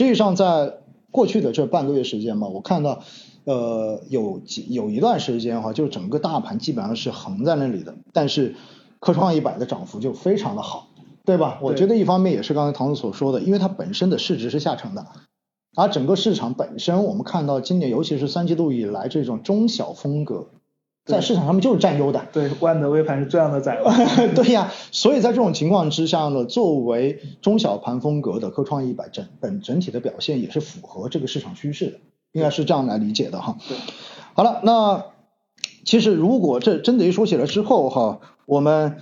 实际上在过去的这半个月时间嘛，我看到呃有几有一段时间哈，就整个大盘基本上是横在那里的，但是科创一百的涨幅就非常的好，对吧？我觉得一方面也是刚才唐总所说的，因为它本身的市值是下沉的。而整个市场本身，我们看到今年尤其是三季度以来，这种中小风格在市场上面就是占优的。对，万德微盘是这样的在。对呀，所以在这种情况之下呢，作为中小盘风格的科创一百整本整体的表现也是符合这个市场趋势的，应该是这样来理解的哈。对。好了，那其实如果这真的一说起来之后哈，我们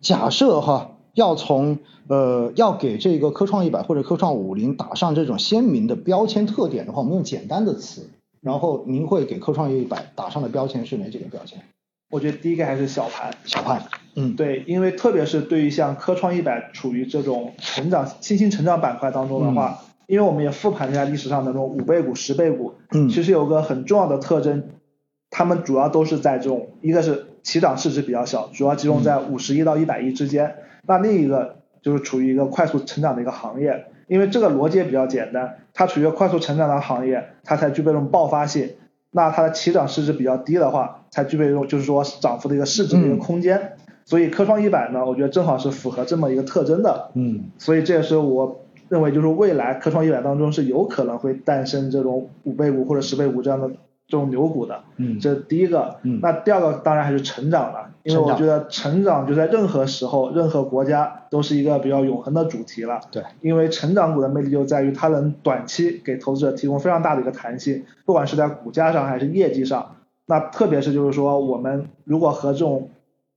假设哈。要从呃要给这个科创一百或者科创五零打上这种鲜明的标签特点的话，我们用简单的词，然后您会给科创一百打上的标签是哪几个标签？我觉得第一个还是小盘。小盘。嗯。对，因为特别是对于像科创一百处于这种成长新兴成长板块当中的话，因为我们也复盘了一下历史上的那种五倍股、十倍股，嗯，其实有个很重要的特征，他们主要都是在这种一个是起涨市值比较小，主要集中在五十亿到一百亿之间。那另一个就是处于一个快速成长的一个行业，因为这个逻辑也比较简单，它处于快速成长的行业，它才具备这种爆发性。那它的起涨市值比较低的话，才具备这种就是说涨幅的一个市值的一个空间。所以科创一百呢，我觉得正好是符合这么一个特征的。嗯。所以这也是我认为就是未来科创一百当中是有可能会诞生这种五倍股或者十倍股这样的。这种牛股的，嗯，这是第一个，嗯，那第二个当然还是成长了，因为我觉得成长就在任何时候、任何国家都是一个比较永恒的主题了，对，因为成长股的魅力就在于它能短期给投资者提供非常大的一个弹性，不管是在股价上还是业绩上，那特别是就是说我们如果和这种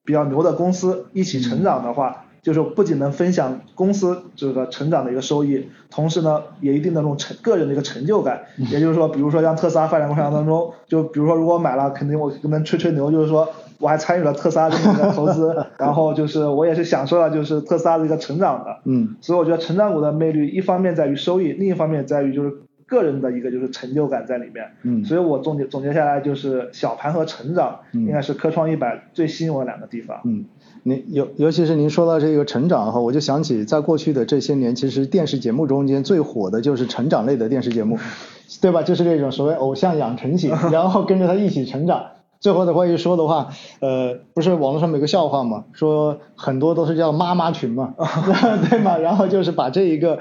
比较牛的公司一起成长的话。就是不仅能分享公司这个成长的一个收益，同时呢，也一定的这种成个人的一个成就感。也就是说，比如说像特斯拉发展过程当中，就比如说如果买了，肯定我能吹吹牛，就是说我还参与了特斯拉这么一个投资，然后就是我也是享受了就是特斯拉的一个成长的。嗯。所以我觉得成长股的魅力，一方面在于收益，另一方面在于就是个人的一个就是成就感在里面。嗯。所以我总结总结下来就是小盘和成长应该是科创一百最吸引我的两个地方。嗯。您尤尤其是您说到这个成长哈，我就想起在过去的这些年，其实电视节目中间最火的就是成长类的电视节目，对吧？就是这种所谓偶像养成型，然后跟着他一起成长。最后的话一说的话，呃，不是网络上有个笑话嘛，说很多都是叫妈妈群嘛，对吗？然后就是把这一个。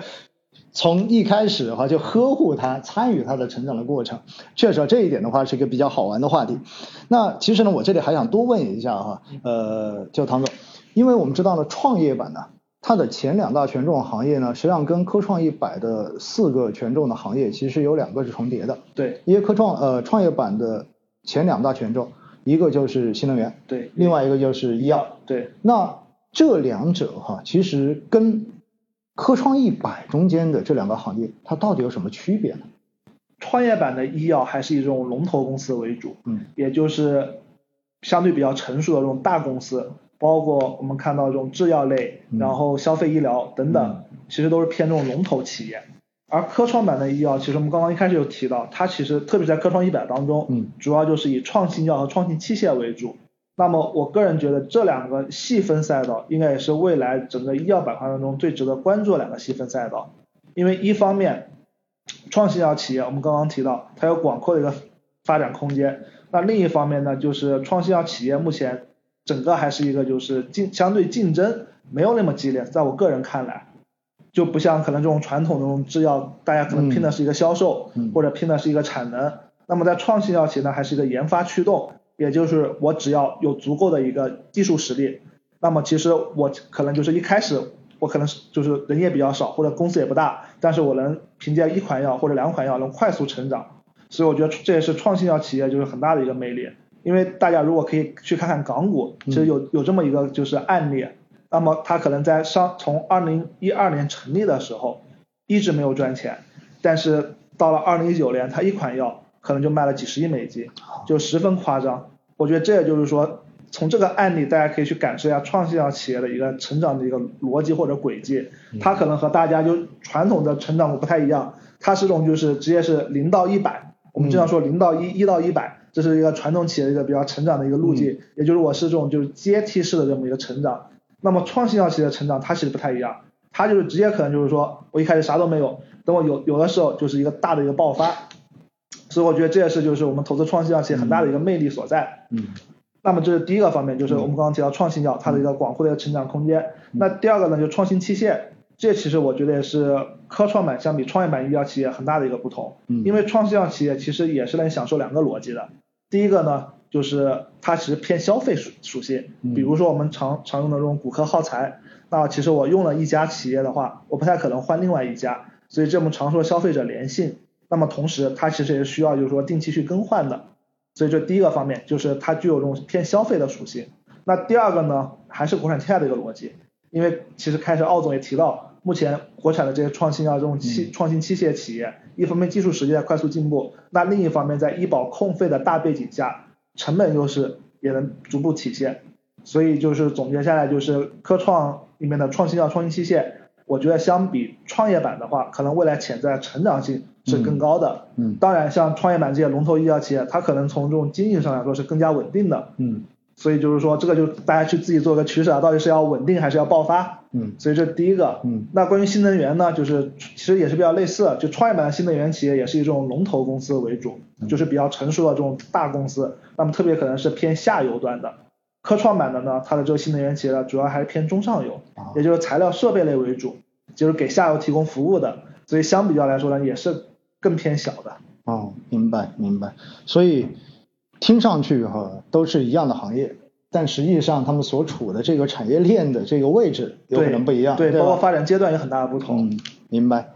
从一开始哈就呵护他，参与他的成长的过程，确实这一点的话是一个比较好玩的话题。那其实呢，我这里还想多问一下哈，呃，就唐总，因为我们知道呢，创业板呢，它的前两大权重行业呢，实际上跟科创一百的四个权重的行业其实有两个是重叠的。对，因为科创呃创业板的前两大权重，一个就是新能源，对，另外一个就是医药，对。那这两者哈，其实跟科创一百中间的这两个行业，它到底有什么区别呢？创业板的医药还是以这种龙头公司为主，嗯，也就是相对比较成熟的这种大公司，包括我们看到这种制药类，然后消费医疗等等，其实都是偏这种龙头企业。而科创板的医药，其实我们刚刚一开始有提到，它其实特别在科创一百当中，嗯，主要就是以创新药和创新器械为主。那么我个人觉得这两个细分赛道应该也是未来整个医药板块当中最值得关注的两个细分赛道，因为一方面，创新药企业我们刚刚提到它有广阔的一个发展空间，那另一方面呢，就是创新药企业目前整个还是一个就是竞相对竞争没有那么激烈，在我个人看来，就不像可能这种传统的这种制药，大家可能拼的是一个销售，或者拼的是一个产能，那么在创新药企业呢，还是一个研发驱动。也就是我只要有足够的一个技术实力，那么其实我可能就是一开始我可能是就是人也比较少或者公司也不大，但是我能凭借一款药或者两款药能快速成长，所以我觉得这也是创新药企业就是很大的一个魅力。因为大家如果可以去看看港股，其实有有这么一个就是案例，那么它可能在上从二零一二年成立的时候一直没有赚钱，但是到了二零一九年，它一款药。可能就卖了几十亿美金，就十分夸张。我觉得这也就是说，从这个案例大家可以去感受一下创新药企业的一个成长的一个逻辑或者轨迹。它可能和大家就传统的成长股不太一样，它是种就是直接是零到一百。我们经常说零到一，一到一百，这是一个传统企业一个比较成长的一个路径。也就是我是这种就是阶梯式的这么一个成长。那么创新药企业的成长它其实不太一样。它就是直接可能就是说我一开始啥都没有，等我有有的时候就是一个大的一个爆发，所以我觉得这也是就是我们投资创新药企业很大的一个魅力所在。嗯那么这是第一个方面，就是我们刚刚提到创新药它的一个广阔的一个成长空间。那第二个呢，就创新器械，这其实我觉得也是科创板相比创业板医药企业很大的一个不同。嗯因为创新药企业其实也是能享受两个逻辑的。第一个呢，就是它其实偏消费属属性，嗯比如说我们常常用的这种骨科耗材，那其实我用了一家企业的话，我不太可能换另外一家，所以这我们常说消费者粘性。那么同时，它其实也是需要就是说定期去更换的。所以这第一个方面就是它具有这种偏消费的属性。那第二个呢，还是国产替代的一个逻辑，因为其实开始奥总也提到，目前国产的这些创新啊这种器、创新器械企业，一方面技术实力在快速进步，那另一方面在医保控费的大背景下，成本优势也能逐步体现。所以就是总结下来，就是科创里面的创新药、创新器械，我觉得相比创业板的话，可能未来潜在成长性是更高的。嗯当然，像创业板这些龙头医药企业，它可能从这种经营上来说是更加稳定的。嗯所以就是说，这个就大家去自己做个取舍啊，到底是要稳定还是要爆发？嗯所以这是第一个。嗯那关于新能源呢，就是其实也是比较类似，就创业板的新能源企业也是以这种龙头公司为主，就是比较成熟的这种大公司，那么特别可能是偏下游端的。科创板的呢，它的这个新能源企业呢，主要还是偏中上游，啊也就是材料设备类为主，就是给下游提供服务的，所以相比较来说呢，也是更偏小的。哦，明白明白。所以听上去哈都是一样的行业，但实际上他们所处的这个产业链的这个位置有可能不一样，对，对包括发展阶段有很大的不同。嗯，明白。